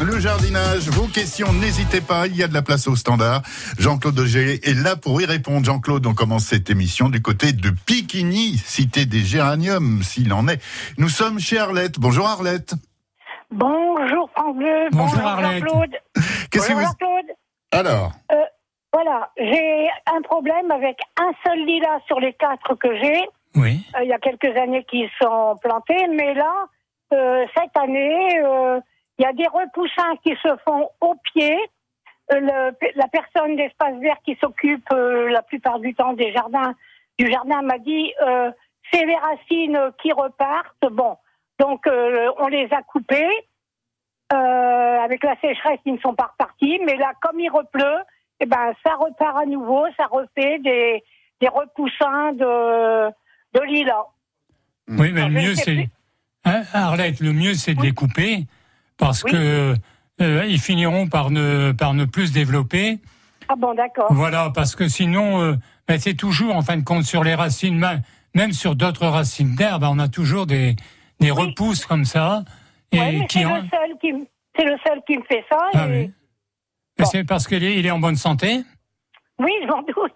Le jardinage, vos questions, n'hésitez pas, il y a de la place au standard. Jean-Claude Auger est là pour y répondre. Jean-Claude, on commence cette émission du côté de Piquigny, cité des géraniums, s'il en est. Nous sommes chez Arlette. Bonjour Arlette. Bonjour France Bleu. Bonjour, Arlette. Jean-Claude. Qu'est-ce que Bonjour vous... Claude. Alors, Voilà, j'ai un problème avec un seul lilas sur les quatre que j'ai. Oui. Euh, il y a quelques années qui sont plantés, mais là, euh, cette année, euh, il y a des repoussins qui se font au pied. Euh, le- la personne d'Espace Vert qui s'occupe euh, la plupart du temps des jardins, du jardin m'a dit euh, c'est les racines qui repartent. Bon, donc euh, on les a coupées. Avec la sécheresse, ils ne sont pas repartis, mais là, comme il repleut, eh ben, ça repart à nouveau, ça refait des, des repoussins de, de lilas. Oui, mais le mieux, c'est. Hein, Arlette, le mieux, c'est de les couper parce Oui. que euh, ils finiront par ne, par ne plus se développer. Ah bon, d'accord. Voilà, parce que sinon, euh, ben, c'est toujours, en fin de compte, sur les racines, même, sur d'autres racines d'herbe, on a toujours des, des Oui. repousses comme ça. Et Ouais, qui c'est en- le seul qui, m- c'est le seul qui me fait ça. Ah et- oui. C'est parce qu'il est, il est en bonne santé? Oui, je m'en doute.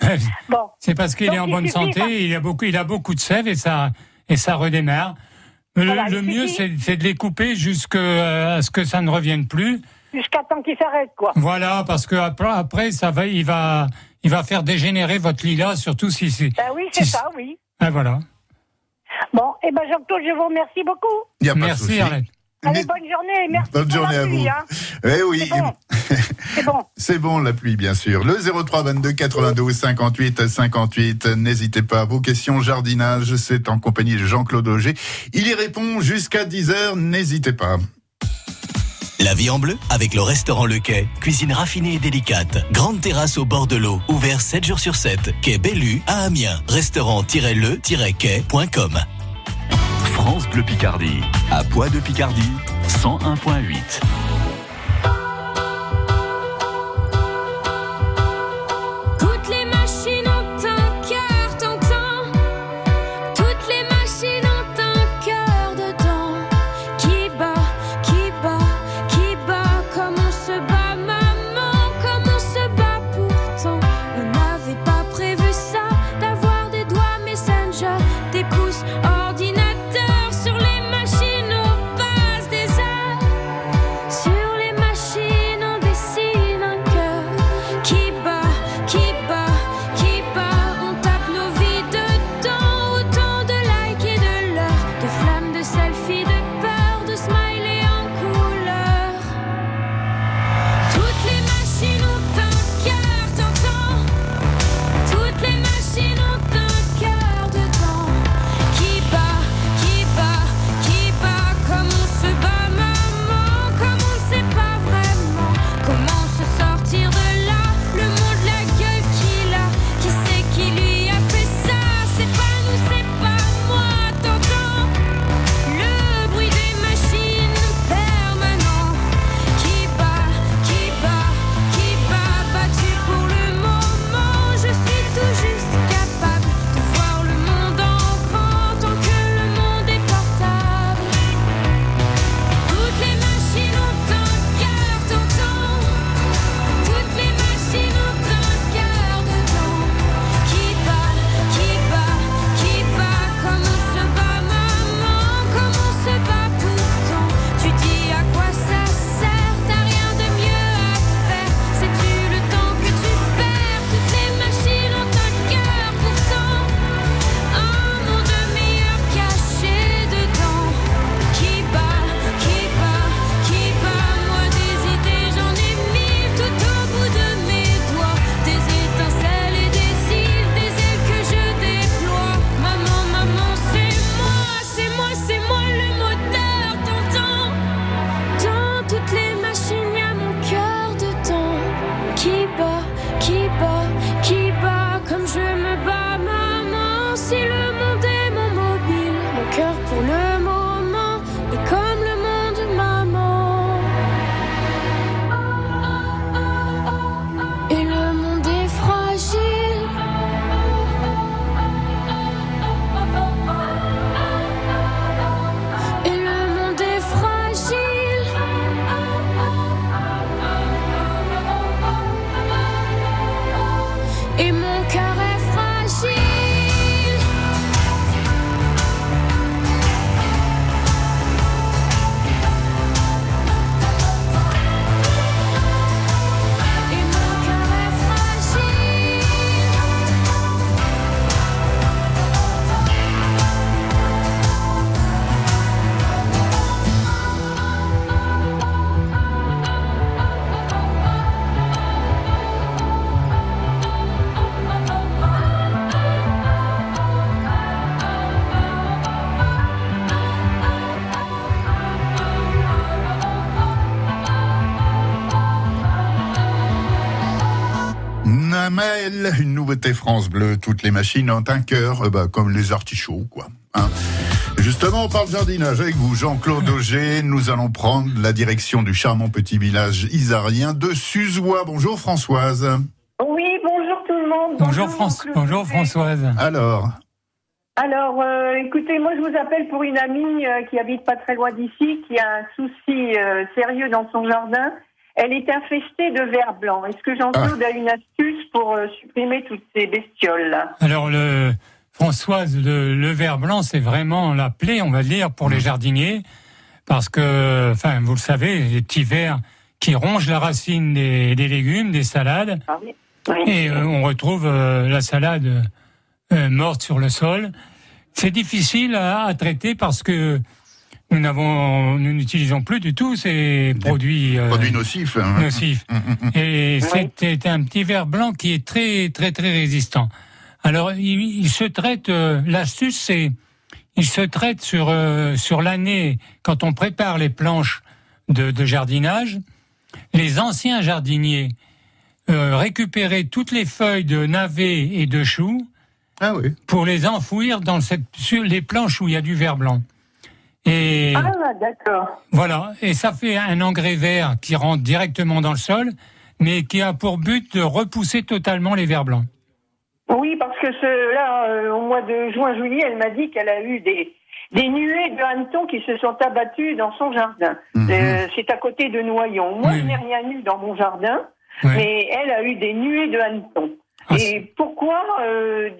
Bon, C'est parce qu'il est en bonne santé, pas- il a beaucoup, il a beaucoup de sève et ça, et ça redémarre. Le, Voilà, le mieux, c'est de les couper jusqu'à ce que ça ne revienne plus. jusqu'à temps qu'il s'arrête, quoi. Voilà, parce que après, après, ça va, il va, il va faire dégénérer votre lilas, surtout si c'est. Ben oui, c'est si- ça, oui. Ah, voilà. Bon, et ben Jean-Claude, je vous remercie beaucoup. a pas Merci. Arlette. Allez, Mais- bonne journée. Merci Bonne pour la journée à pluie, vous. hein. Eh oui, C'est bon. C'est bon. la pluie bien sûr. Le 03 22 92 58 58. N'hésitez pas. Vos questions jardinage, c'est en compagnie de Jean-Claude Auger. Il y répond jusqu'à 10h. N'hésitez pas. La vie en bleu avec le restaurant Le Quai. Cuisine raffinée et délicate. Grande terrasse au bord de l'eau. Ouvert 7 jours sur 7. Quai Bellu à Amiens. Restaurant-le-quai.com. France Bleu Picardie, à Poix de Picardie, 101.8. Une nouveauté France Bleu. Toutes les machines ont un cœur, euh, bah, comme les artichauts, quoi. hein. Justement, on parle jardinage avec vous, Jean-Claude Auger. Nous allons prendre la direction du charmant petit village isarien de Suzois. Bonjour Françoise. Oui, bonjour tout le monde. Bonjour, France, bonjour Françoise. Alors, Alors, euh, écoutez, moi je vous appelle pour une amie euh, qui habite pas très loin d'ici, qui a un souci euh, sérieux dans son jardin. Elle est infestée de vers blancs. Est-ce que Jean-Claude a une astuce pour euh, supprimer toutes ces bestioles Alors, le, Françoise, le, le ver blanc, c'est vraiment la plaie, on va dire, pour les jardiniers. Parce que, enfin, vous le savez, les petits vers qui rongent la racine des, des légumes, des salades. Ah oui. Oui. Et euh, on retrouve euh, la salade euh, morte sur le sol. C'est difficile à, à traiter parce que nous n'avons, nous n'utilisons plus du tout ces produits, euh, produit nocif. hein. nocifs. Et c'était un petit ver blanc qui est très très très résistant. Alors il, il se traite. euh, L'astuce c'est, il se traite sur euh, sur l'année quand on prépare les planches de, de jardinage. Les anciens jardiniers euh, récupéraient toutes les feuilles de navet et de chou Ah oui. pour les enfouir dans cette, sur les planches où il y a du verre blanc. Et Ah, d'accord. voilà, et ça fait un engrais vert qui rentre directement dans le sol, mais qui a pour but de repousser totalement les vers blancs. Oui, parce que ce, là, euh, au mois de juin-juillet, elle m'a dit qu'elle a eu des, des nuées de hannetons qui se sont abattus dans son jardin. Mhm. Euh, c'est à côté de Noyon. Moi, Oui. je n'ai rien eu dans mon jardin, mais elle a eu des nuées de hannetons. Ah, et pourquoi, euh,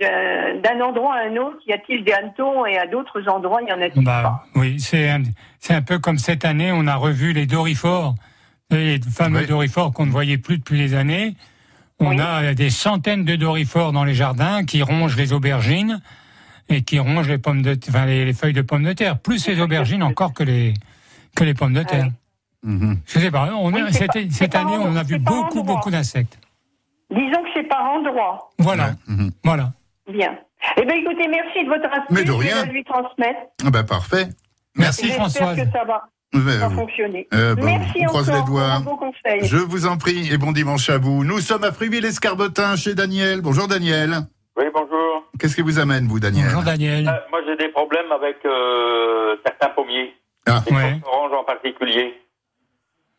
d'un endroit à un autre, y a-t-il des hannetons et à d'autres endroits, il y en a-t-il Bah, pas? oui, c'est un, c'est un peu comme cette année, on a revu les dorifores, les fameux Oui. dorifores qu'on ne voyait plus depuis des années. On Oui. a des centaines de dorifores dans les jardins qui rongent les aubergines et qui rongent les pommes de, enfin, les, les feuilles de pommes de terre, plus les aubergines encore que les que les pommes de terre. Mhm. Je sais pas. On a- Oui, c'est cette, pas- année, on a vu beaucoup, beaucoup d'insectes. Disons que c'est par endroit. Voilà, Mhm. voilà. Bien. Eh bien, écoutez, merci de votre astuce. Mais de rien. Je vais lui transmettre. Ah bah, parfait. Merci J'espère Françoise. que ça va, Euh, va fonctionner. euh, bah, merci on croise encore les doigts. Je vous en prie et bon dimanche à vous. Nous sommes à Friville-Escarbotin chez Daniel. Bonjour Daniel. Oui, bonjour. Qu'est-ce qui vous amène, vous, Daniel Bonjour Daniel. Euh, moi, j'ai des problèmes avec euh, certains pommiers. Ah. Les Ouais. oranges en particulier.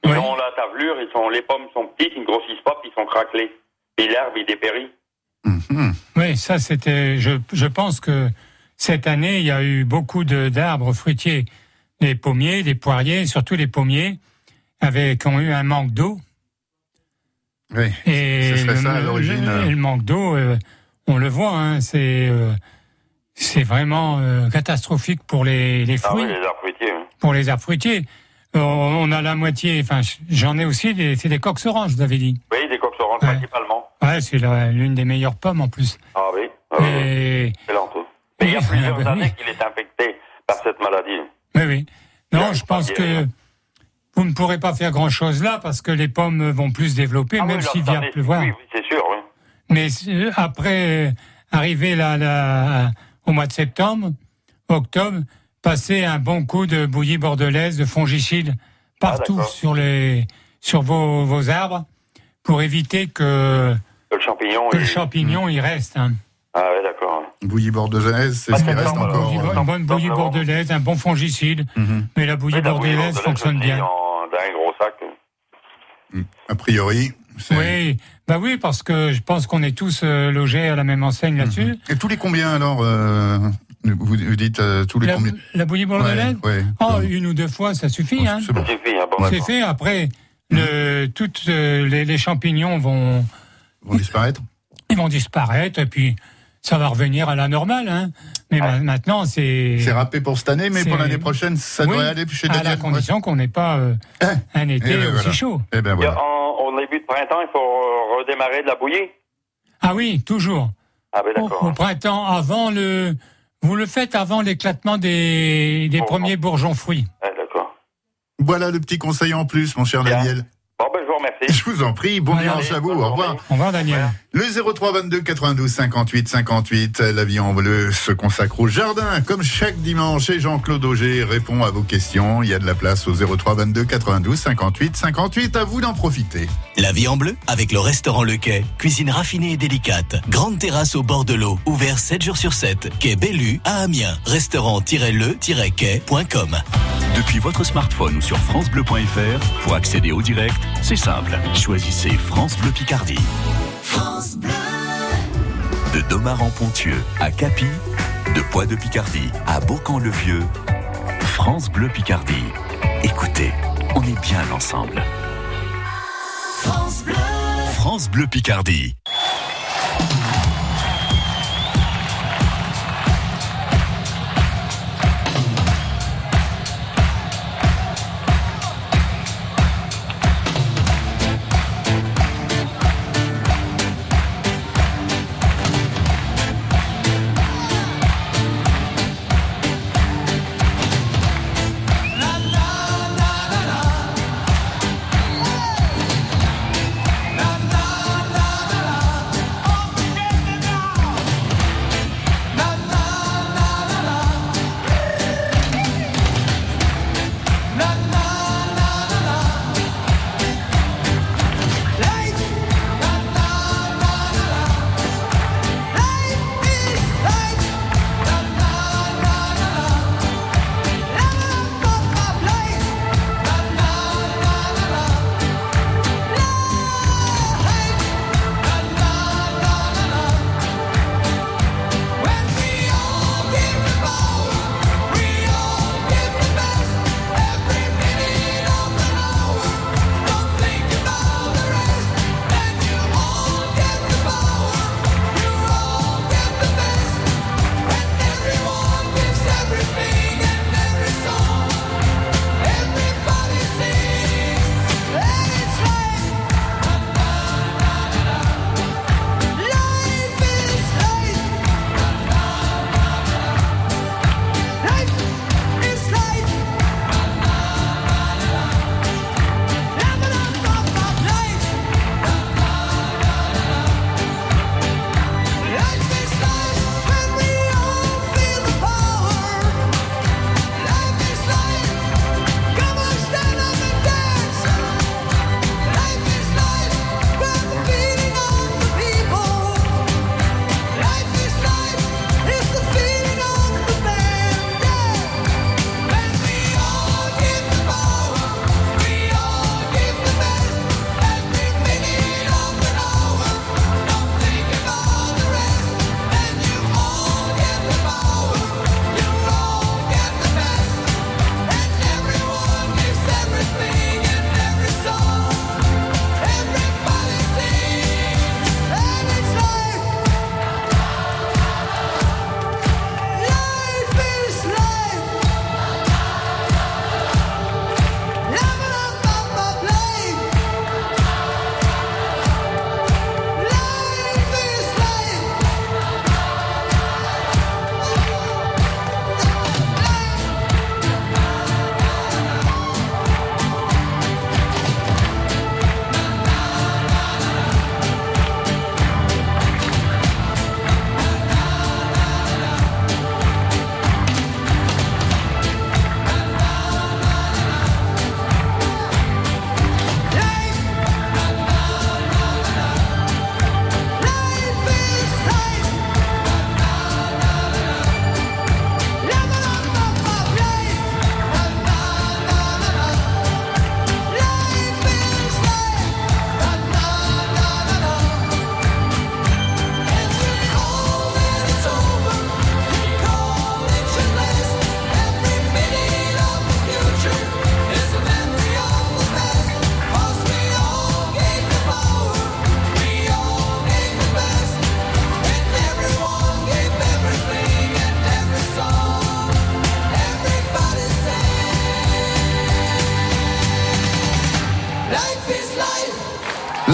Ils Ouais. ont la tavelure, ils sont, les pommes sont petites, ils ne grossissent pas, puis ils sont craquelés. Et l'herbe, il dépérit. Mhm. Oui, ça c'était. Je, je pense que cette année, il y a eu beaucoup de- d'arbres fruitiers, des pommiers, des poiriers, surtout les pommiers, avec, qui ont eu un manque d'eau. Oui. Et Ce serait le, ça, à l'origine, le- euh. le manque d'eau, euh, on le voit, hein, c'est euh, c'est vraiment euh, catastrophique pour les, les Ah fruits, oui, les arbres fruitiers. oui. pour les arbres fruitiers. On a la moitié. Enfin, j'en ai aussi. des- C'est des coques oranges, vous avez dit. Oui, des coques oranges Ouais. principalement. Ouais, c'est l'une des meilleures pommes en plus. Ah oui, ah, oui. Et excellent. Mais il y a plusieurs ah bah années oui. qu'il est infecté par cette maladie. Oui, oui. Non, je pense que vous ne pourrez pas faire grand-chose là parce que les pommes vont plus se développer, Ah même s'il vient pleuvoir. Oui, oui, c'est sûr, oui. Mais après, euh, arriver là, là, au mois de septembre, octobre, passer un bon coup de bouillie bordelaise, de fongicide partout Ah, d'accord. sur les sur vos, vos arbres pour éviter que, Le champignon, que le il- champignon reste. hein. Ah oui, d'accord. Bouillie bordelaise, c'est ce qui reste encore. Bouillie- une bonne bouillie bordelaise, un bon fongicide, Mhm. mais la bouillie Oui, la bouillie bordelaise bordelaise fonctionne bien. en- Dans un gros sac. A priori. Oui, bah oui, parce que je pense qu'on est tous euh, logés à la même enseigne là-dessus. Et tous les combien alors euh, vous, vous dites euh, tous les La, combien la bouillie bordelaise Ouais, ouais. Oh, une ou deux fois, ça suffit. Hein. C'est bon. Ça suffit, hein, bon, C'est fait. Après, le, toutes euh, les, les champignons vont, Ils vont disparaître. ils vont disparaître et puis ça va revenir à la normale. Hein. Mais ma- maintenant, c'est C'est râpé pour cette année, mais pour l'année prochaine, ça Oui, devrait aller chez à la condition qu'on n'ait pas euh, Hein un été Eh ben aussi voilà. chaud. Eh ben voilà. en- au début de printemps, il faut euh, redémarrer de la bouillie. Ah oui, toujours. Ah ben Au, d'accord. au printemps, avant le, vous le faites avant l'éclatement des, des premiers bourgeons fruits. Voilà le petit conseil en plus, mon cher Bien. Daniel. Bon, ben, je vous remercie. Je vous en prie, bon dimanche à vous, au revoir. Au revoir, Daniel. Le 03 22 92 58 58, la vie en bleu se consacre au jardin, comme chaque dimanche. Et Jean-Claude Auger répond à vos questions. Il y a de la place au 03 22 92 58 58. À vous d'en profiter. La vie en bleu avec le restaurant Le Quai. Cuisine raffinée et délicate. Grande terrasse au bord de l'eau. Ouvert 7 jours sur 7. Quai Bellu à Amiens. Restaurant-le-quai.com. Depuis votre smartphone ou sur francebleu.fr, pour accéder au direct, c'est simple. Choisissez France Bleu Picardie. De Domar en Pontieux à Capi, de Poix de Picardie à Beaucamp-le-Vieux, France Bleu Picardie. Écoutez, on est bien ensemble. France Bleu Picardie.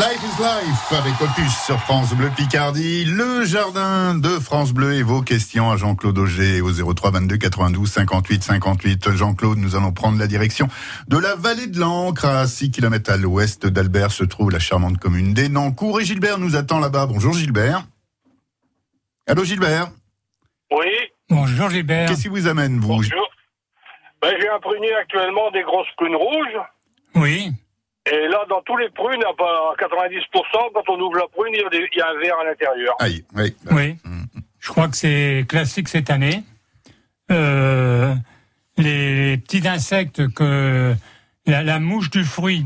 Life is Life avec Opus sur France Bleu Picardie, le jardin de France Bleu et vos questions à Jean-Claude Auger au 03 22 92 58 58. Jean-Claude, nous allons prendre la direction de la vallée de l'Ancre à 6 km à l'ouest d'Albert se trouve la charmante commune d'Enancourt et Gilbert nous attend là-bas. Bonjour Gilbert. Allô Gilbert. Oui, Bonjour Gilbert. Qu'est-ce qui vous amène vous? Bonjour. Ben, j'ai un prunier actuellement des grosses prunes rouges. Oui. Et là, dans tous les prunes, à pas- à 90%, quand on ouvre la prune, il y a, des- il y a un verre à l'intérieur. Aïe, oui. Oui. Je crois que c'est classique cette année. Euh, les petits insectes que la, la mouche du fruit.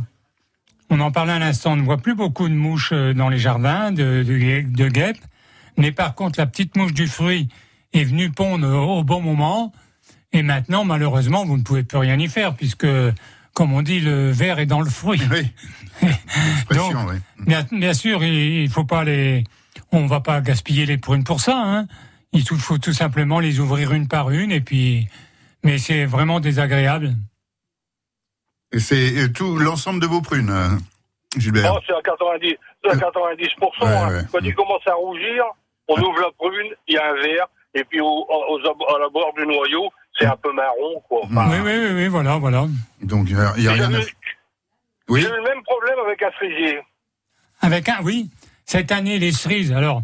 On en parlait à l'instant. On ne voit plus beaucoup de mouches euh, dans les jardins de, de, de guêpes. Mais par contre, la petite mouche du fruit est venue pondre au, au bon moment. Et maintenant, malheureusement, vous ne pouvez plus rien y faire puisque, comme on dit, le verre est dans le fruit. Oui. Expression, oui. Bien, bien sûr, il, faut pas les, on va pas gaspiller les prunes pour ça. Hein. Il faut tout simplement les ouvrir une par une et puis, mais c'est vraiment désagréable. Et c'est euh, tout l'ensemble de vos prunes, euh, Gilbert? Oh, c'est à 90%. C'est à 90%. Ouais, hein. ouais. Quand il commence à rougir, on ouvre la prune, il y a un verre. Et puis au, aux- à la bord du noyau, c'est un peu marron. Quoi. Enfin, Oui, oui, oui, oui, voilà, voilà. Donc il n'y a, rien à eu- Oui. j'ai eu le même problème avec un cerisier. Avec un, oui, cette année les cerises. Alors,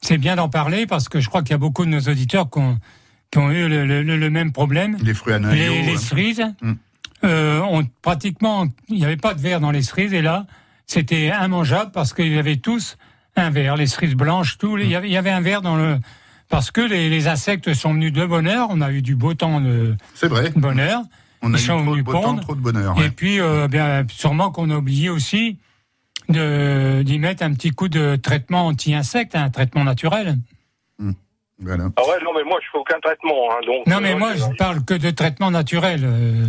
c'est bien d'en parler parce que je crois qu'il y a beaucoup de nos auditeurs qui ont, qui ont eu le, le- le- le même problème. Les fruits à noyau. les, les euh, cerises Mm. euh, ont pratiquement, il n'y avait pas de verre dans les cerises et là, c'était immangeable parce qu'ils avaient tous un verre, les cerises blanches, tout, il y avait, il y avait un verre dans le, parce que les, les insectes sont venus de bonne heure, on a eu du beau temps de C'est vrai. bonne heure, On a Ils eu sont trop de beau temps, trop de bonheur. et ouais. puis euh, bien sûrement qu'on a oublié aussi de d'y mettre un petit coup de traitement anti-insecte, un traitement naturel. Voilà. Ah ouais, non, mais moi, je fais aucun traitement. Hein, donc, Non mais euh, moi je parle que de traitement naturel. euh,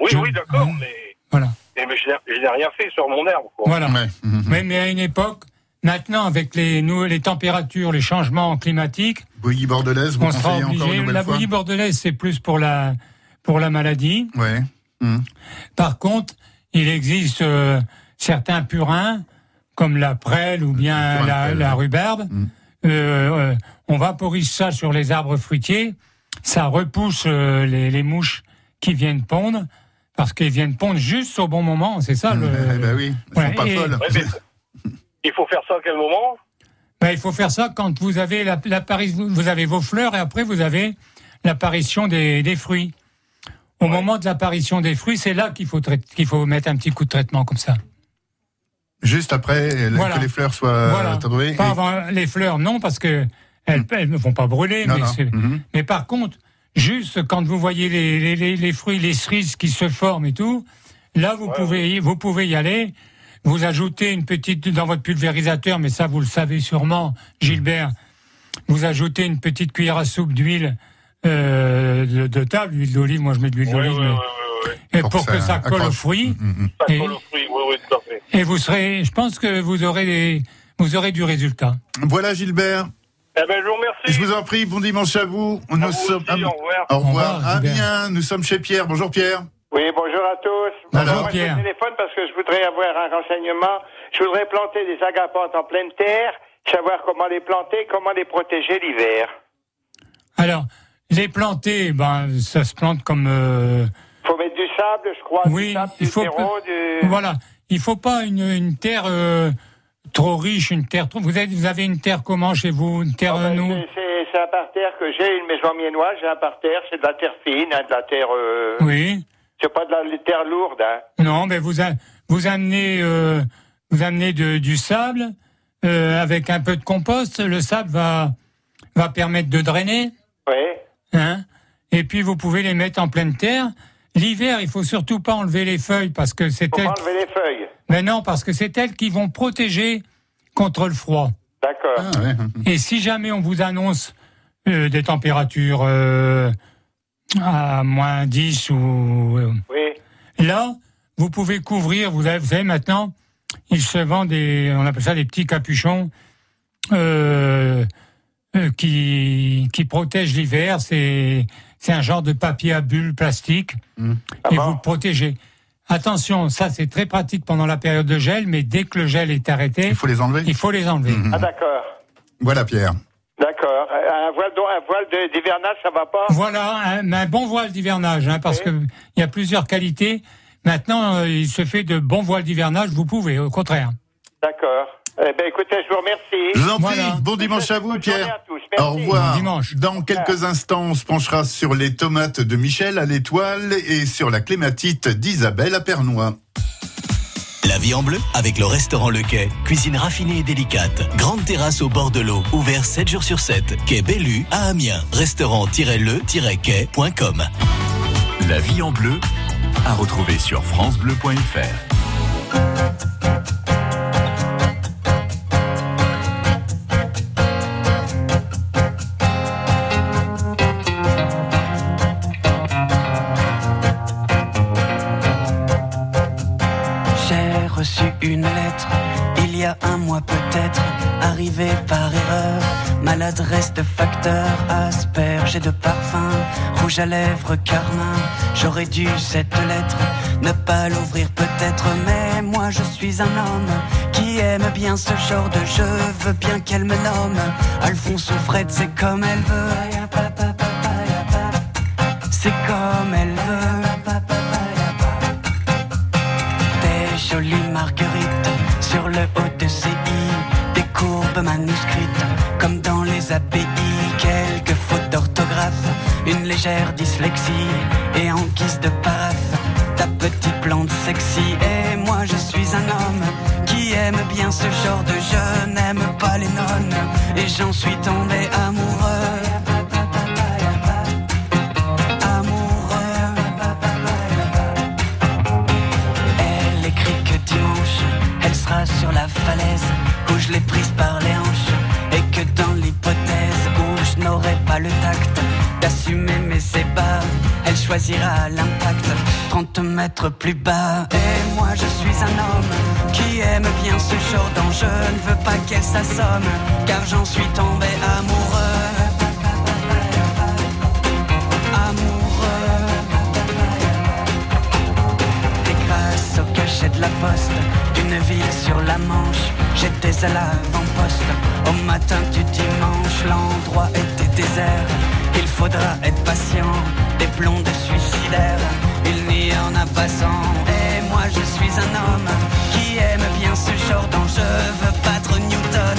Oui, je- oui, d'accord, hein. mais, voilà. mais, mais je n'ai- rien fait sur mon herbe. Quoi. Voilà. Ouais. Mais, mais à une époque, maintenant, avec les, températures, les changements climatiques, Bouillie bordelaise, vous on sera conseillez encore une obligé. nouvelle La fois bouillie bordelaise, c'est plus pour la, pour la maladie. Ouais. Mhm. Par contre, il existe euh, certains purins, comme la prêle ou bien la, la rhubarbe. Mm. Euh, euh, on vaporise ça sur les arbres fruitiers. Ça repousse euh, les, les mouches qui viennent pondre, parce qu'ils viennent pondre juste au bon moment. C'est ça le. Eh ben oui, elles sont Ouais, pas et- folles. Il faut faire ça à quel moment Ben, il faut faire ça quand vous avez la- l'apparition, vous avez vos fleurs et après vous avez l'apparition des, des fruits. Au moment de l'apparition des fruits, c'est là qu'il faut qu'il faut mettre un petit coup de traitement comme ça. Juste après euh, Voilà. que les fleurs soient voilà. trouvées. Pas et- avant les fleurs, non, parce que elles, elles ne vont pas brûler. Non, mais, non. c'est- mais par contre, juste quand vous voyez les, les, les, les fruits, les cerises qui se forment et tout, là vous pouvez vous pouvez y aller. Vous ajoutez une petite dans votre pulvérisateur, mais ça vous le savez sûrement, Gilbert. Vous ajoutez une petite cuillère à soupe d'huile euh, de, de table, l'huile d'olive. Moi, je mets de l'huile Oui, d'olive, oui, mais- oui, et Pour pour, que que ça ça colle aux accroche. fruits. Mhm. Ça Et- colle aux fruits, à fait. Et vous serez, je pense que vous aurez des, vous aurez du résultat. Voilà Gilbert. Eh ben, je vous remercie. Je vous en prie, bon dimanche à vous. Nous À vous sommes. aussi, au revoir. Au Au revoir. revoir, Ah Gilbert. bien, nous sommes chez Pierre. Bonjour Pierre. Oui, bonjour à tous. Bonjour, moi, Pierre. Je téléphone parce que je voudrais avoir un renseignement. Je voudrais planter des agapantes en pleine terre, savoir comment les planter, comment les protéger l'hiver. Alors, les planter, ben, ça se plante comme, euh, Faut mettre du sable, je crois, oui, du sable, il du faut, terreau, du... voilà, il faut pas une, une terre euh, trop riche, une terre trop. Vous avez, vous avez une terre comment chez vous, une terre ben, nous? c'est un parterre que j'ai, une maison miennoise, j'ai un parterre, c'est de la terre fine, hein, de la terre... euh, Oui. C'est pas de la terre lourde, hein. Non, mais vous a- vous amenez, euh, vous amenez de- du sable euh, avec un peu de compost. Le sable va va permettre de drainer. Oui. Hein et puis vous pouvez les mettre en pleine terre. L'hiver, il faut surtout pas enlever les feuilles parce que c'est elles. pas enlever les feuilles. Mais non, parce que c'est elles qui vont protéger contre le froid. D'accord. Ah, ouais. Et si jamais on vous annonce euh, des températures euh, à moins 10 ou euh, Oui. là, vous pouvez couvrir. Vous, avez, vous savez maintenant, il se vend des, on appelle ça des petits capuchons euh, euh, qui qui protègent l'hiver. C'est c'est un genre de papier à bulles plastique Mm. Ah et bon vous le protégez. attention, ça c'est très pratique pendant la période de gel, mais dès que le gel est arrêté, Il faut les enlever il faut les enlever. Ah, d'accord. Voilà, Pierre. D'accord. Un voile, un voile d'hivernage, ça va pas? Voilà, un, un bon voile d'hivernage, hein, parce Oui. que il y a plusieurs qualités. Maintenant, euh, il se fait de bons voiles d'hivernage, vous pouvez, au contraire. D'accord. Eh ben, écoutez, je vous remercie. Je vous en prie, Voilà. bon dimanche à vous, Pierre. à tous. Merci. Au revoir. Bon dimanche. Dans quelques instants, on se penchera sur les tomates de Michel à l'étoile et sur la clématite d'Isabelle à Pernois. La vie en bleu avec le restaurant Le Quai. Cuisine raffinée et délicate. Grande terrasse au bord de l'eau. Ouvert 7 jours sur 7. Quai Bellu à Amiens. Restaurant-le-quai.com. La vie en bleu, à retrouver sur FranceBleu.fr. arrivée par erreur. Maladresse de facteur, asperge de parfum, rouge à lèvres, carmin. J'aurais dû cette lettre ne pas l'ouvrir peut-être, mais moi je suis un homme qui aime bien ce genre de jeu. Veux bien qu'elle me nomme Alphonse ou Fred, c'est comme elle veut. C'est comme elle veut. Des jolies marguerites sur le haut de ses i, courbes manuscrites comme dans les API, quelques fautes d'orthographe, une légère dyslexie et en guise de paraphe, ta petite plante sexy. Et moi je suis un homme qui aime bien ce genre de jeu, n'aime pas les nonnes et j'en suis tombé amoureux. Elle écrit que dimanche, elle sera sur la falaise je l'ai prise par les hanches. Et que dans l'hypothèse où je n'aurai pas le tact d'assumer mes ébats, elle choisira l'impact 30 mètres plus bas. Et moi je suis un homme qui aime bien ce genre d'enjeu. Ne veux pas qu'elle s'assomme, car j'en suis tombé amoureux. Amoureux. Et grâce au cachet de la poste d'une ville sur la Manche, j'étais à l'avant-poste. Au matin du dimanche, l'endroit était désert. Il faudra être patient, des blondes suicidaires. Il n'y en a pas cent. Et moi je suis un homme qui aime bien ce genre d'enjeu. Veux battre Newton,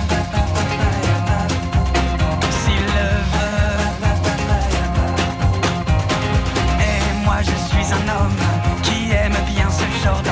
Bien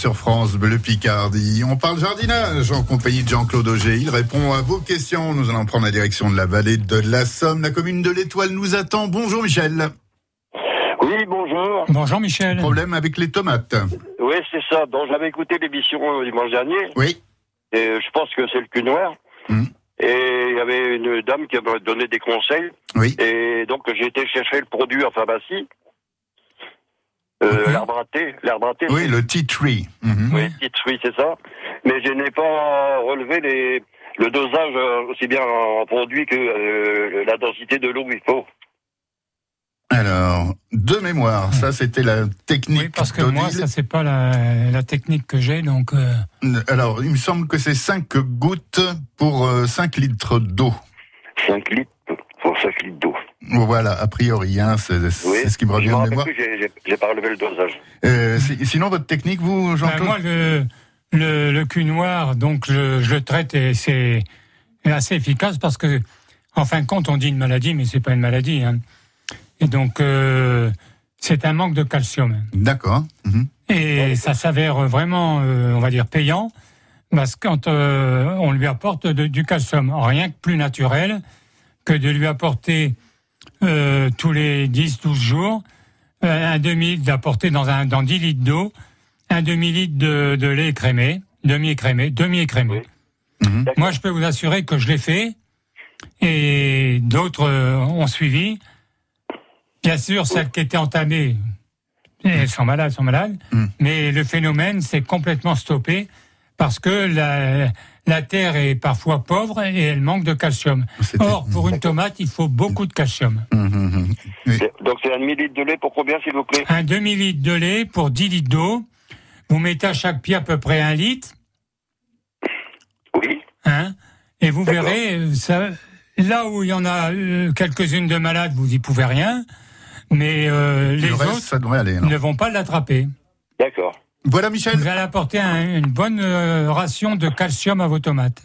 sur France Bleu Picardie. On parle jardinage en compagnie de Jean-Claude Auger. Il répond à vos questions. Nous allons prendre la direction de la vallée de la Somme. La commune de l'Étoile nous attend. Bonjour Michel. Oui, bonjour. Bonjour Michel. Problème avec les tomates. Oui, c'est ça. Donc, j'avais écouté l'émission euh, dimanche dernier. Oui. Et euh, je pense que c'est le cul noir. Mhm. Et il y avait une dame qui m'a donné des conseils. Oui. Et donc, j'ai été chercher le produit en pharmacie. Euh. L'arbre à thé. L'arbre à thé. Oui, le tea tree. Mhm. Oui, titre, oui, c'est ça. Mais je n'ai pas relevé les, le dosage euh, aussi bien en produit que euh, la densité de l'eau qu'il faut. Alors, de mémoire, ça c'était la technique. Oui, parce que moi, ça c'est pas la, la technique que j'ai, donc euh, Alors, il me semble que c'est 5 gouttes pour euh, 5 litres d'eau. 5 litres pour 5 litres d'eau. Voilà, a priori, hein, c'est c'est Oui. ce qui me revient de mémoire. j'ai- pas relevé le dosage. Euh, si- sinon, votre technique, vous, ben, Jean-Claude moi le le, le cul noir, donc je, je le traite et c'est assez efficace parce que, en fin de compte, on dit une maladie, mais c'est pas une maladie. Hein. Et donc, euh, c'est un manque de calcium. D'accord. Mhm. Et ça s'avère vraiment, euh, on va dire, payant, parce que quand euh, on lui apporte de- du calcium, rien que plus naturel que de lui apporter euh, tous les 10-12 jours euh, un demi d'apporter dans un dans 10 litres d'eau un demi-litre de, de lait écrémé, demi-écrémé, demi-écrémé. Mhm. Moi, je peux vous assurer que je l'ai fait et d'autres euh, ont suivi. Bien sûr, celles qui étaient entamées, elles sont malades, sont malades, Mm. mais le phénomène s'est complètement stoppé parce que la, la terre est parfois pauvre et elle manque de calcium. Or, pour une tomate, il faut beaucoup de calcium. Mhm, mhm. Oui. Donc c'est un demi-litre de lait pour combien, s'il vous plaît? Un demi-litre de lait pour 10 litres d'eau. Vous mettez à chaque pied à peu près un litre. Oui. Hein? Et vous verrez, euh, ça, là où il y en a euh, quelques-unes de malades, vous y pouvez rien, mais euh, les Le reste, autres ça devrait aller. ne vont pas l'attraper. D'accord. Voilà, Michel. Vous allez apporter un- une bonne euh, ration de calcium à vos tomates.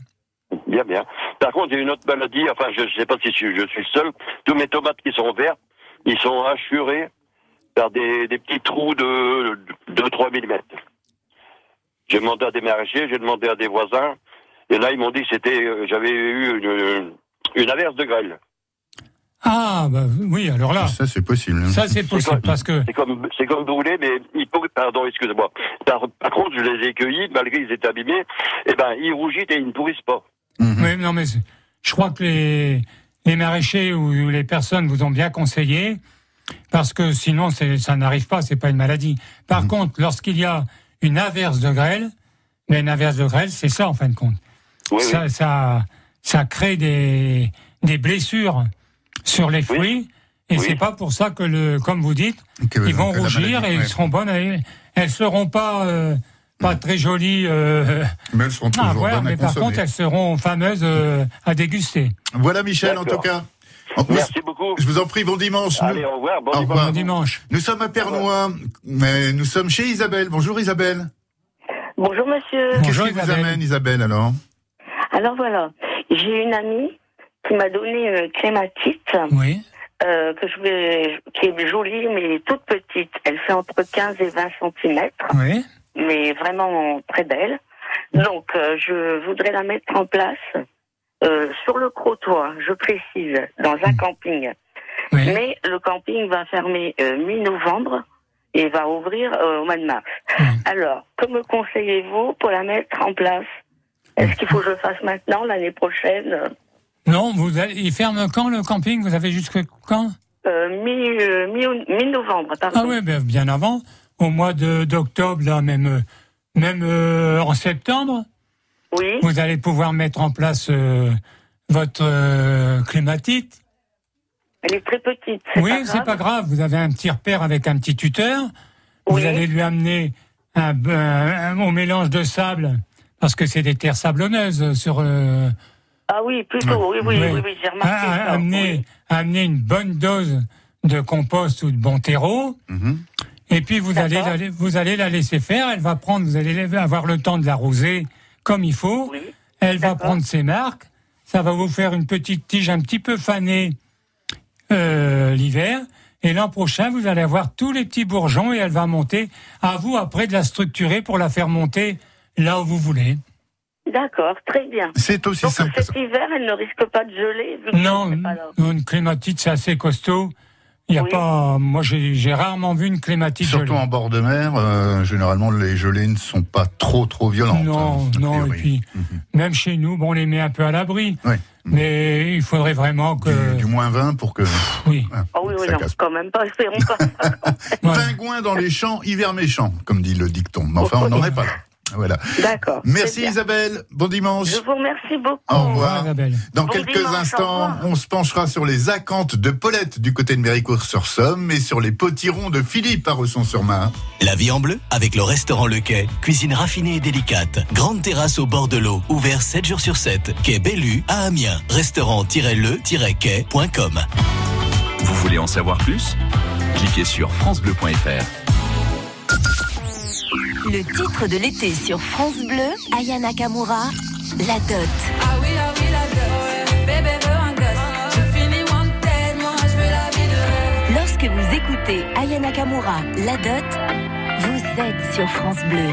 Bien, bien. Par contre, il y a une autre maladie, enfin, je ne sais pas si je, je suis seul. Tous mes tomates qui sont vertes, ils sont hachurés par des, des petits trous de 2-3 mm. J'ai demandé à des maraîchers, j'ai demandé à des voisins, et là, ils m'ont dit que c'était, euh, j'avais eu une, une averse de grêle. Ah, bah, oui, alors là, Ça, c'est possible. hein. ça c'est possible parce que C'est comme, c'est comme vous voulez, mais ils pourrissent, pardon, excusez-moi. Par, par contre, je les ai cueillis, malgré qu'ils étaient abîmés, et ben, ils rougissent et ils ne pourrissent pas. Mhm. Oui, non, mais je crois que les, les maraîchers ou les personnes vous ont bien conseillé, parce que sinon, c'est- ça n'arrive pas, c'est pas une maladie. Par Mhm. contre, lorsqu'il y a une averse de grêle, mais une averse de grêle, c'est ça en fin de compte. Oui, ça, oui. ça, ça crée des, des blessures sur les fruits, et Oui. c'est pas pour ça que le, comme vous dites, Que- ils vont rougir maladie, et ouais. ils seront bonnes. et elles seront pas euh, pas très jolies. Euh, Mais elles seront à toujours voir, bonnes à mais par consommer. contre, elles seront fameuses euh, à déguster. Voilà, Michel, en tout cas. En- Merci beaucoup. Je vous en prie, bon dimanche. Allez, Nous, au revoir. Bon Au dimanche. revoir. Bon dimanche. nous sommes à Pernois, mais nous sommes chez Isabelle. Bonjour Isabelle. Bonjour monsieur. Qu'est-ce qui vous Isabelle. amène Isabelle alors? Alors voilà, j'ai une amie qui m'a donné une clématite Oui. euh, que je vais, qui est jolie mais toute petite. Elle fait entre 15 et 20 centimètres, Oui. mais vraiment très belle. Donc euh, je voudrais la mettre en place euh, sur le crottoir, je précise, dans un camping. Oui. Mais le camping va fermer mi-novembre et va ouvrir au mois de mars. Oui. Alors, que me conseillez-vous pour la mettre en place? Est-ce qu'il faut que je le fasse maintenant, l'année prochaine? Non, vous allez, il ferme quand le camping? Vous avez jusque quand? Euh, mi, euh, mi- Mi-novembre, pardon. Ah oui, ben, bien avant, au mois d'octobre, là, même, même euh, en septembre, Oui, vous allez pouvoir mettre en place euh, votre clématite. elle est très petite. Oui, pas c'est pas grave. Vous avez un petit repère avec un petit tuteur. Vous Oui. allez lui amener un, un- au mélange de sable, parce que c'est des terres sablonneuses sur. Ah oui, plutôt, oui, oui, oui, oui, j'ai remarqué ça. amener, oui. amener une bonne dose de compost ou de bon terreau. Mhm. Et puis vous allez, la, vous allez la laisser faire. Elle va prendre. Vous allez avoir le temps de l'arroser comme il faut. Oui. Elle va prendre ses marques. Ça va vous faire une petite tige un petit peu fanée euh, l'hiver. Et l'an prochain, vous allez avoir tous les petits bourgeons et elle va monter. À vous après de la structurer pour la faire monter là où vous voulez. D'accord, très bien. C'est aussi Donc simple que ça. cet hiver, elle ne risque pas de geler Non, une clématite c'est assez costaud. Il y a Oui. pas. Moi, j'ai rarement vu une clématite Surtout gelée. en bord de mer, euh, généralement les gelées ne sont pas trop trop violentes. Non, hein, non, et puis Mhm. même chez nous, bon, on les met un peu à l'abri, Ouais. mais il faudrait vraiment que, Du, du moins 20 pour que. oui, Ah, Ah oui, oui, ça non, casse. quand même pas, espérons pas. Pingouin dans les champs, hiver méchant, comme dit le dicton. Mais enfin, on n'en est pas là. Voilà. D'accord. Merci. Isabelle. Bon dimanche. Je vous remercie beaucoup. Au Au revoir. Dans Bon quelques dimanche, instants, on se penchera sur les acanthes de Paulette du côté de Méricourt-sur-Somme et sur les potirons de Philippe à Resson-sur-Marne. La vie en bleu avec le restaurant Le Quai. Cuisine raffinée et délicate. Grande terrasse au bord de l'eau. Ouvert 7 jours sur 7. Quai Bellu à Amiens. Restaurant-le-quai.com. Vous voulez en savoir plus? Cliquez sur francebleu.fr. Le titre de l'été sur France Bleu, Aya Nakamura, La Dot. Ah oui, ah oui, la dot. Bébé veut un gosse. J'ai fini wanted, moi je veux la vie de rêve. Lorsque vous écoutez Aya Nakamura, La Dot, vous êtes sur France Bleu.